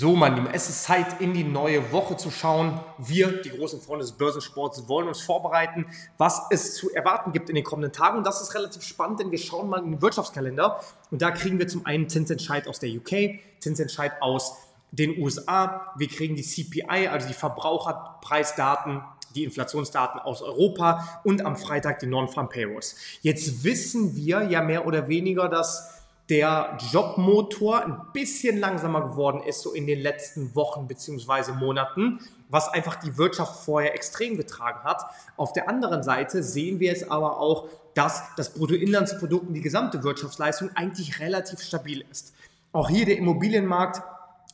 So, mein Lieben, es ist Zeit, in die neue Woche zu schauen. Wir, die großen Freunde des Börsensports, wollen uns vorbereiten, was es zu erwarten gibt in den kommenden Tagen. Und das ist relativ spannend, denn wir schauen mal in den Wirtschaftskalender. Und da kriegen wir zum einen Zinsentscheid aus der UK, Zinsentscheid aus den USA. Wir kriegen die CPI, also die Verbraucherpreisdaten die Inflationsdaten aus Europa und am Freitag die Non-Farm Payrolls. Jetzt wissen wir ja mehr oder weniger, dass der Jobmotor ein bisschen langsamer geworden ist, so in den letzten Wochen bzw. Monaten, was einfach die Wirtschaft vorher extrem getragen hat. Auf der anderen Seite sehen wir es aber auch, dass das Bruttoinlandsprodukt und die gesamte Wirtschaftsleistung eigentlich relativ stabil ist. Auch hier der Immobilienmarkt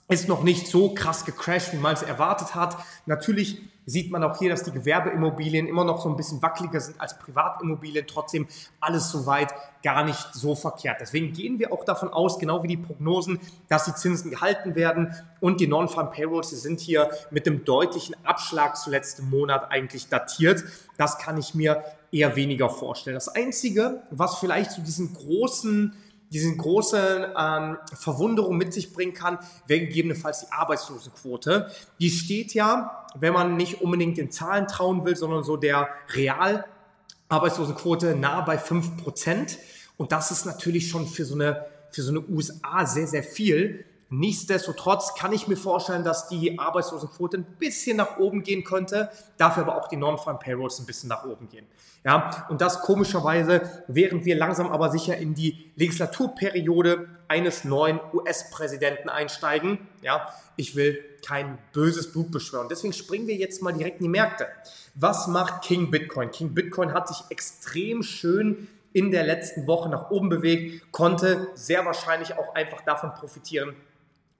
ist noch nicht so krass gecrashed, wie man es erwartet hat. Natürlich sieht man auch hier, dass die Gewerbeimmobilien immer noch so ein bisschen wackeliger sind als Privatimmobilien. Trotzdem alles soweit gar nicht so verkehrt. Deswegen gehen wir auch davon aus, genau wie die Prognosen, dass die Zinsen gehalten werden und die Non-Farm Payrolls die sind hier mit dem deutlichen Abschlag zu letztem Monat eigentlich datiert. Das kann ich mir eher weniger vorstellen. Das Einzige, was vielleicht zu diesen großen diese große ähm, Verwunderung mit sich bringen kann, wäre gegebenenfalls die Arbeitslosenquote. Die steht ja, wenn man nicht unbedingt den Zahlen trauen will, sondern so der Real-Arbeitslosenquote nahe bei 5%. Und das ist natürlich schon für so eine, für so eine USA sehr, sehr viel. Nichtsdestotrotz kann ich mir vorstellen, dass die Arbeitslosenquote ein bisschen nach oben gehen könnte, dafür aber auch die Non-Farm Payrolls ein bisschen nach oben gehen. Ja, und das komischerweise, während wir langsam aber sicher in die Legislaturperiode eines neuen US-Präsidenten einsteigen. Ja, ich will kein böses Blut beschwören. Deswegen springen wir jetzt mal direkt in die Märkte. Was macht King Bitcoin? King Bitcoin hat sich extrem schön in der letzten Woche nach oben bewegt, konnte sehr wahrscheinlich auch einfach davon profitieren,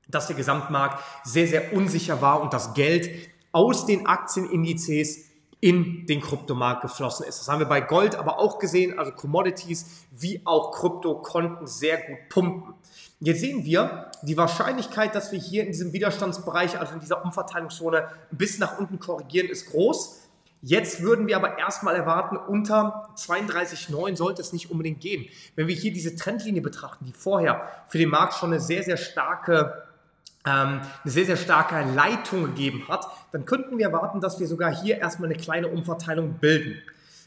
dass der Gesamtmarkt sehr, sehr unsicher war und das Geld aus den Aktienindizes in den Kryptomarkt geflossen ist. Das haben wir bei Gold aber auch gesehen, also Commodities wie auch Krypto konnten sehr gut pumpen. Jetzt sehen wir die Wahrscheinlichkeit, dass wir hier in diesem Widerstandsbereich, also in dieser Umverteilungszone, bis nach unten korrigieren, ist groß. Jetzt würden wir aber erstmal erwarten, unter 32,9 sollte es nicht unbedingt gehen. Wenn wir hier diese Trendlinie betrachten, die vorher für den Markt schon eine sehr, sehr starke ähm, eine sehr, sehr starke Leitung gegeben hat, dann könnten wir erwarten, dass wir sogar hier erstmal eine kleine Umverteilung bilden.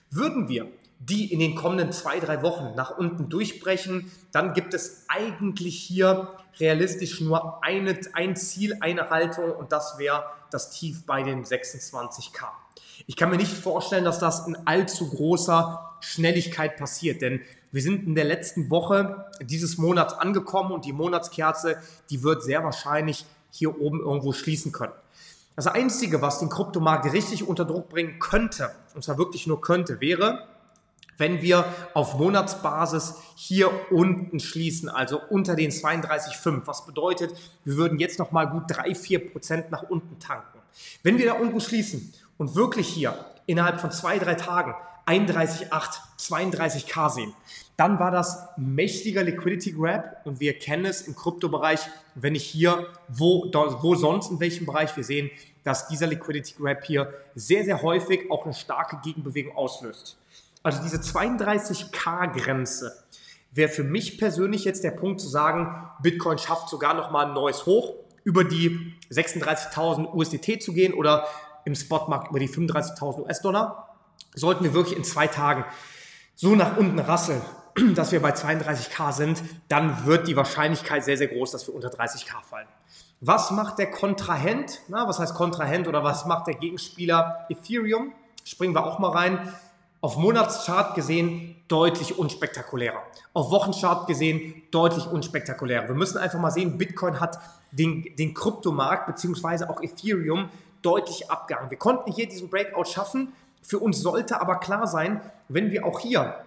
Würden wir die in den kommenden zwei, drei Wochen nach unten durchbrechen, dann gibt es eigentlich hier realistisch nur eine, ein Ziel, eine Haltung und das wäre das Tief bei den 26k. Ich kann mir nicht vorstellen, dass das in allzu großer Schnelligkeit passiert, denn wir sind in der letzten Woche dieses Monats angekommen und die Monatskerze, die wird sehr wahrscheinlich hier oben irgendwo schließen können. Das Einzige, was den Kryptomarkt richtig unter Druck bringen könnte, und zwar wirklich nur könnte, wäre, wenn wir auf Monatsbasis hier unten schließen, also unter den 32,5, was bedeutet, wir würden jetzt nochmal gut 3, 4 Prozent nach unten tanken. Wenn wir da unten schließen und wirklich hier innerhalb von zwei, drei Tagen 31,8, 32k sehen, dann war das mächtiger Liquidity Grab und wir kennen es im Kryptobereich, wenn ich hier, wo, wo sonst, in welchem Bereich wir sehen, dass dieser Liquidity Grab hier sehr, sehr häufig auch eine starke Gegenbewegung auslöst. Also diese 32k-Grenze wäre für mich persönlich jetzt der Punkt zu sagen, Bitcoin schafft sogar nochmal ein neues Hoch, über die 36.000 USDT zu gehen oder im Spotmarkt über die 35.000 US-Dollar. Sollten wir wirklich in zwei Tagen so nach unten rasseln, dass wir bei 32k sind, dann wird die Wahrscheinlichkeit sehr, sehr groß, dass wir unter 30k fallen. Was macht der Kontrahent? Na, was heißt Kontrahent oder was macht der Gegenspieler Ethereum? Springen wir auch mal rein. Auf Monatschart gesehen deutlich unspektakulärer. Auf Wochenchart gesehen deutlich unspektakulärer. Wir müssen einfach mal sehen, Bitcoin hat den, den Kryptomarkt beziehungsweise auch Ethereum deutlich abgehangen. Wir konnten hier diesen Breakout schaffen. Für uns sollte aber klar sein, wenn wir auch hier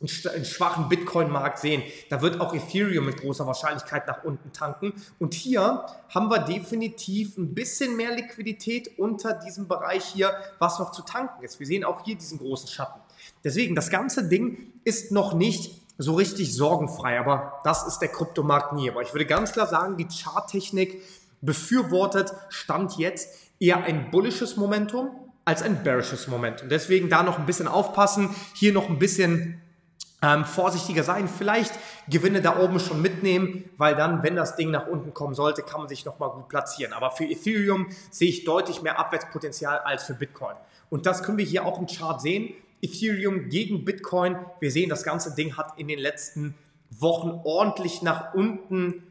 einen schwachen Bitcoin-Markt sehen, da wird auch Ethereum mit großer Wahrscheinlichkeit nach unten tanken. Und hier haben wir definitiv ein bisschen mehr Liquidität unter diesem Bereich hier, was noch zu tanken ist. Wir sehen auch hier diesen großen Schatten. Deswegen, das ganze Ding ist noch nicht so richtig sorgenfrei, aber das ist der Kryptomarkt nie. Aber ich würde ganz klar sagen, die Charttechnik befürwortet Stand jetzt eher ein bullisches Momentum als ein bearishes Momentum. Deswegen da noch ein bisschen aufpassen, hier noch ein bisschen ähm, vorsichtiger sein, vielleicht Gewinne da oben schon mitnehmen, weil dann, wenn das Ding nach unten kommen sollte, kann man sich nochmal gut platzieren. Aber für Ethereum sehe ich deutlich mehr Abwärtspotenzial als für Bitcoin. Und das können wir hier auch im Chart sehen. Ethereum gegen Bitcoin. Wir sehen, das ganze Ding hat in den letzten Wochen ordentlich nach unten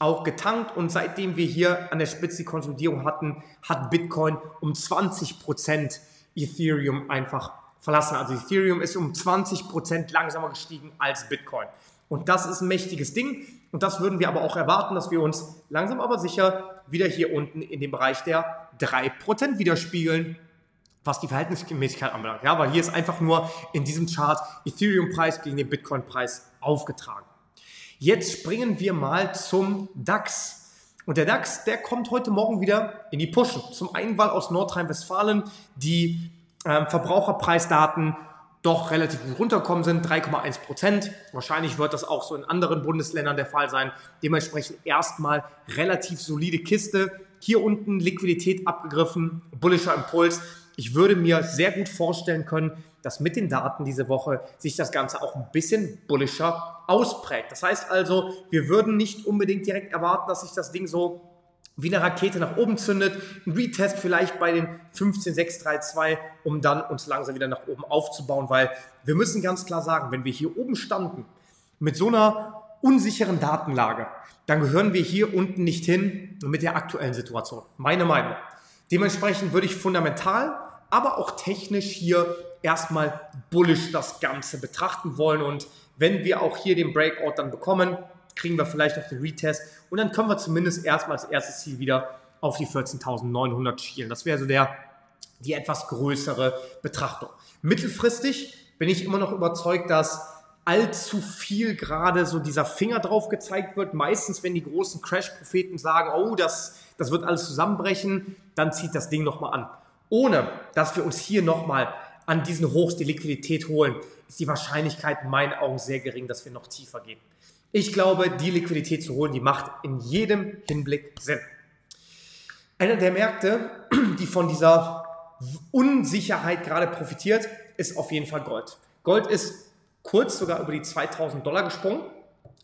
auch getankt und seitdem wir hier an der Spitze die Konsolidierung hatten, hat Bitcoin um 20% Ethereum einfach verlassen. Also Ethereum ist um 20% langsamer gestiegen als Bitcoin. Und das ist ein mächtiges Ding. Und das würden wir aber auch erwarten, dass wir uns langsam aber sicher wieder hier unten in dem Bereich der 3% widerspiegeln, was die Verhältnismäßigkeit anbelangt. Ja, weil hier ist einfach nur in diesem Chart Ethereum-Preis gegen den Bitcoin-Preis aufgetragen. Jetzt springen wir mal zum DAX. Und der DAX, der kommt heute Morgen wieder in die Pushen. Zum einen, weil aus Nordrhein-Westfalen die ähm, Verbraucherpreisdaten doch relativ gut runterkommen sind, 3,1 Prozent. Wahrscheinlich wird das auch so in anderen Bundesländern der Fall sein. Dementsprechend erstmal relativ solide Kiste. Hier unten Liquidität abgegriffen, bullischer Impuls. Ich würde mir sehr gut vorstellen können, dass mit den Daten diese Woche sich das Ganze auch ein bisschen bullischer ausprägt. Das heißt also, wir würden nicht unbedingt direkt erwarten, dass sich das Ding so wie eine Rakete nach oben zündet. Ein Retest vielleicht bei den 15,632, um dann uns langsam wieder nach oben aufzubauen, weil wir müssen ganz klar sagen, wenn wir hier oben standen mit so einer unsicheren Datenlage, dann gehören wir hier unten nicht hin mit der aktuellen Situation. Meine Meinung. Dementsprechend würde ich fundamental, aber auch technisch hier erstmal bullish das Ganze betrachten wollen und wenn wir auch hier den Breakout dann bekommen, kriegen wir vielleicht noch den Retest und dann können wir zumindest erstmal als erstes Ziel wieder auf die 14.900 schielen. Das wäre so der, die etwas größere Betrachtung. Mittelfristig bin ich immer noch überzeugt, dass allzu viel gerade so dieser Finger drauf gezeigt wird. Meistens, wenn die großen Crash-Propheten sagen, oh, das, das wird alles zusammenbrechen, dann zieht das Ding nochmal an. Ohne, dass wir uns hier nochmal an diesen Hochs die Liquidität holen, ist die Wahrscheinlichkeit in meinen Augen sehr gering, dass wir noch tiefer gehen. Ich glaube, die Liquidität zu holen, die macht in jedem Hinblick Sinn. Einer der Märkte, die von dieser Unsicherheit gerade profitiert, ist auf jeden Fall Gold. Gold ist kurz sogar über die 2000 Dollar gesprungen.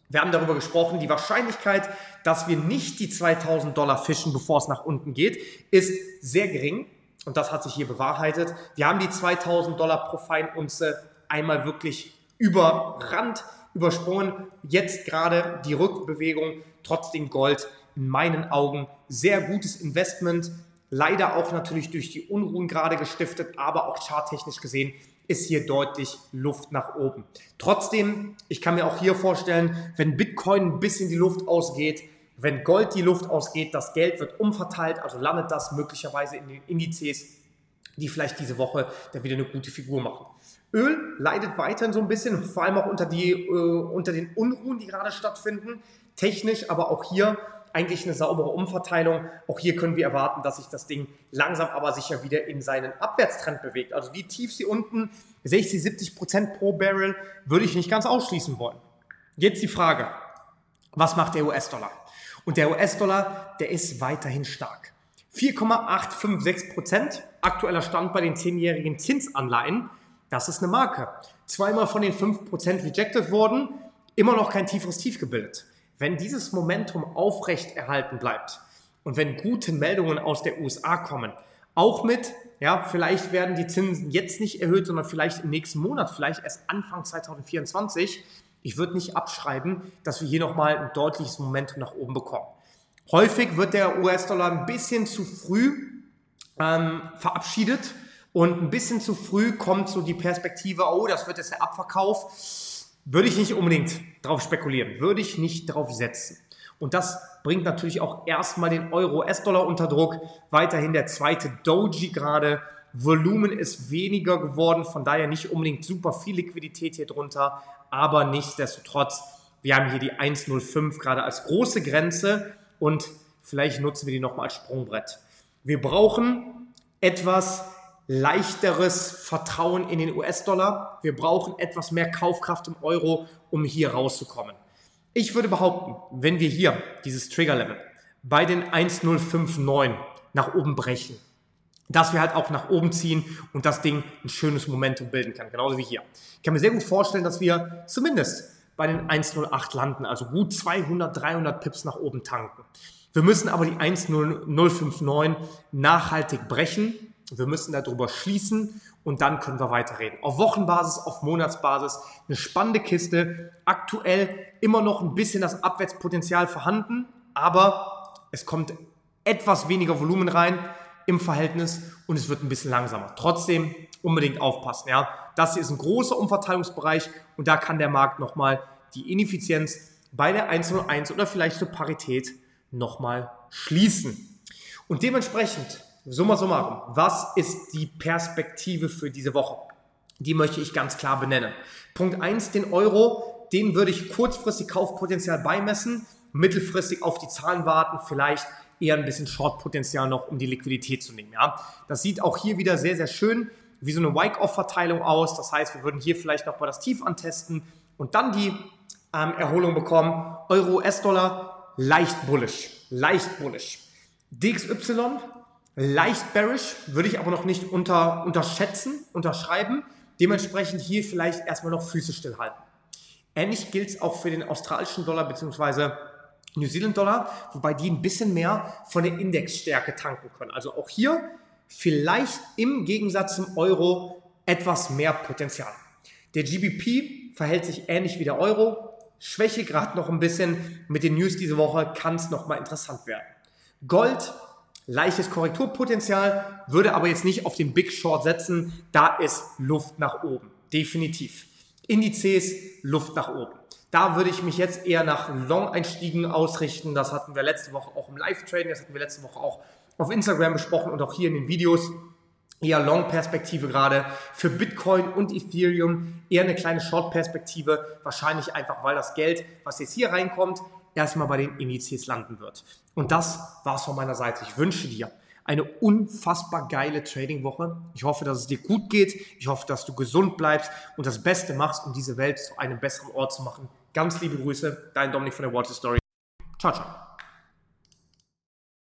Wir haben darüber gesprochen, die Wahrscheinlichkeit, dass wir nicht die 2000 Dollar fischen, bevor es nach unten geht, ist sehr gering. Und das hat sich hier bewahrheitet. Wir haben die 2000 Dollar pro Feinunze einmal wirklich überrannt übersprungen. Jetzt gerade die Rückbewegung, trotzdem Gold in meinen Augen sehr gutes Investment. Leider auch natürlich durch die Unruhen gerade gestiftet, aber auch charttechnisch gesehen ist hier deutlich Luft nach oben. Trotzdem, ich kann mir auch hier vorstellen, wenn Bitcoin ein bisschen die Luft ausgeht, wenn Gold die Luft ausgeht, das Geld wird umverteilt, also landet das möglicherweise in den Indizes, die vielleicht diese Woche dann wieder eine gute Figur machen. Öl leidet weiterhin so ein bisschen, vor allem auch unter, die, äh, unter den Unruhen, die gerade stattfinden. Technisch, aber auch hier eigentlich eine saubere Umverteilung. Auch hier können wir erwarten, dass sich das Ding langsam aber sicher wieder in seinen Abwärtstrend bewegt. Also wie tief sie unten, 60, 70 Prozent pro Barrel, würde ich nicht ganz ausschließen wollen. Jetzt die Frage, was macht der US-Dollar? Und der US-Dollar, der ist weiterhin stark. 4,856 Prozent, aktueller Stand bei den 10-jährigen Zinsanleihen. Das ist eine Marke. Zweimal von den 5% rejected worden, immer noch kein tieferes Tief gebildet. Wenn dieses Momentum aufrecht erhalten bleibt und wenn gute Meldungen aus der USA kommen, auch mit, ja, vielleicht werden die Zinsen jetzt nicht erhöht, sondern vielleicht im nächsten Monat, vielleicht erst Anfang 2024. Ich würde nicht abschreiben, dass wir hier nochmal ein deutliches Momentum nach oben bekommen. Häufig wird der US-Dollar ein bisschen zu früh ähm, verabschiedet und ein bisschen zu früh kommt so die Perspektive, oh, das wird jetzt der Abverkauf. Würde ich nicht unbedingt darauf spekulieren, würde ich nicht darauf setzen. Und das bringt natürlich auch erstmal den Euro-US-Dollar unter Druck. Weiterhin der zweite Doji gerade. Volumen ist weniger geworden, von daher nicht unbedingt super viel Liquidität hier drunter, aber nichtsdestotrotz, wir haben hier die 1,05 gerade als große Grenze und vielleicht nutzen wir die nochmal als Sprungbrett. Wir brauchen etwas leichteres Vertrauen in den US-Dollar. Wir brauchen etwas mehr Kaufkraft im Euro, um hier rauszukommen. Ich würde behaupten, wenn wir hier dieses Trigger-Level bei den 1059 nach oben brechen, dass wir halt auch nach oben ziehen und das Ding ein schönes Momentum bilden kann, genauso wie hier. Ich kann mir sehr gut vorstellen, dass wir zumindest bei den 108 landen, also gut 200, 300 Pips nach oben tanken. Wir müssen aber die 10059 nachhaltig brechen. Wir müssen darüber schließen und dann können wir weiterreden. Auf Wochenbasis, auf Monatsbasis eine spannende Kiste. Aktuell immer noch ein bisschen das Abwärtspotenzial vorhanden, aber es kommt etwas weniger Volumen rein im Verhältnis und es wird ein bisschen langsamer. Trotzdem unbedingt aufpassen. Ja, das hier ist ein großer Umverteilungsbereich und da kann der Markt nochmal die Ineffizienz bei der 101 oder vielleicht zur Parität nochmal schließen. Und dementsprechend, summa summarum, was ist die Perspektive für diese Woche? Die möchte ich ganz klar benennen. Punkt 1, den Euro, den würde ich kurzfristig Kaufpotenzial beimessen, mittelfristig auf die Zahlen warten, vielleicht eher ein bisschen Short-Potenzial noch, um die Liquidität zu nehmen. Ja? Das sieht auch hier wieder sehr, sehr schön wie so eine Wake-Off-Verteilung aus. Das heißt, wir würden hier vielleicht noch mal das Tief antesten und dann die ähm, Erholung bekommen. Euro, US-Dollar, leicht bullish, leicht bullish. DXY, leicht bearish, würde ich aber noch nicht unter, unterschätzen, unterschreiben. Dementsprechend hier vielleicht erstmal noch Füße stillhalten. Ähnlich gilt es auch für den australischen Dollar bzw. New Zealand Dollar, wobei die ein bisschen mehr von der Indexstärke tanken können. Also auch hier vielleicht im Gegensatz zum Euro etwas mehr Potenzial. Der GBP verhält sich ähnlich wie der Euro. Schwäche gerade noch ein bisschen. Mit den News diese Woche kann es nochmal interessant werden. Gold, leichtes Korrekturpotenzial, würde aber jetzt nicht auf den Big Short setzen. Da ist Luft nach oben. Definitiv. Indizes, Luft nach oben. Da würde ich mich jetzt eher nach Long-Einstiegen ausrichten. Das hatten wir letzte Woche auch im Live-Trading, das hatten wir letzte Woche auch auf Instagram besprochen und auch hier in den Videos. Eher Long-Perspektive gerade für Bitcoin und Ethereum, eher eine kleine Short-Perspektive, wahrscheinlich einfach, weil das Geld, was jetzt hier reinkommt, erstmal bei den Indizes landen wird. Und das war's von meiner Seite. Ich wünsche dir eine unfassbar geile Trading-Woche. Ich hoffe, dass es dir gut geht. Ich hoffe, dass du gesund bleibst und das Beste machst, um diese Welt zu einem besseren Ort zu machen. Ganz liebe Grüße, dein Dominik von der Water Story. Ciao, ciao.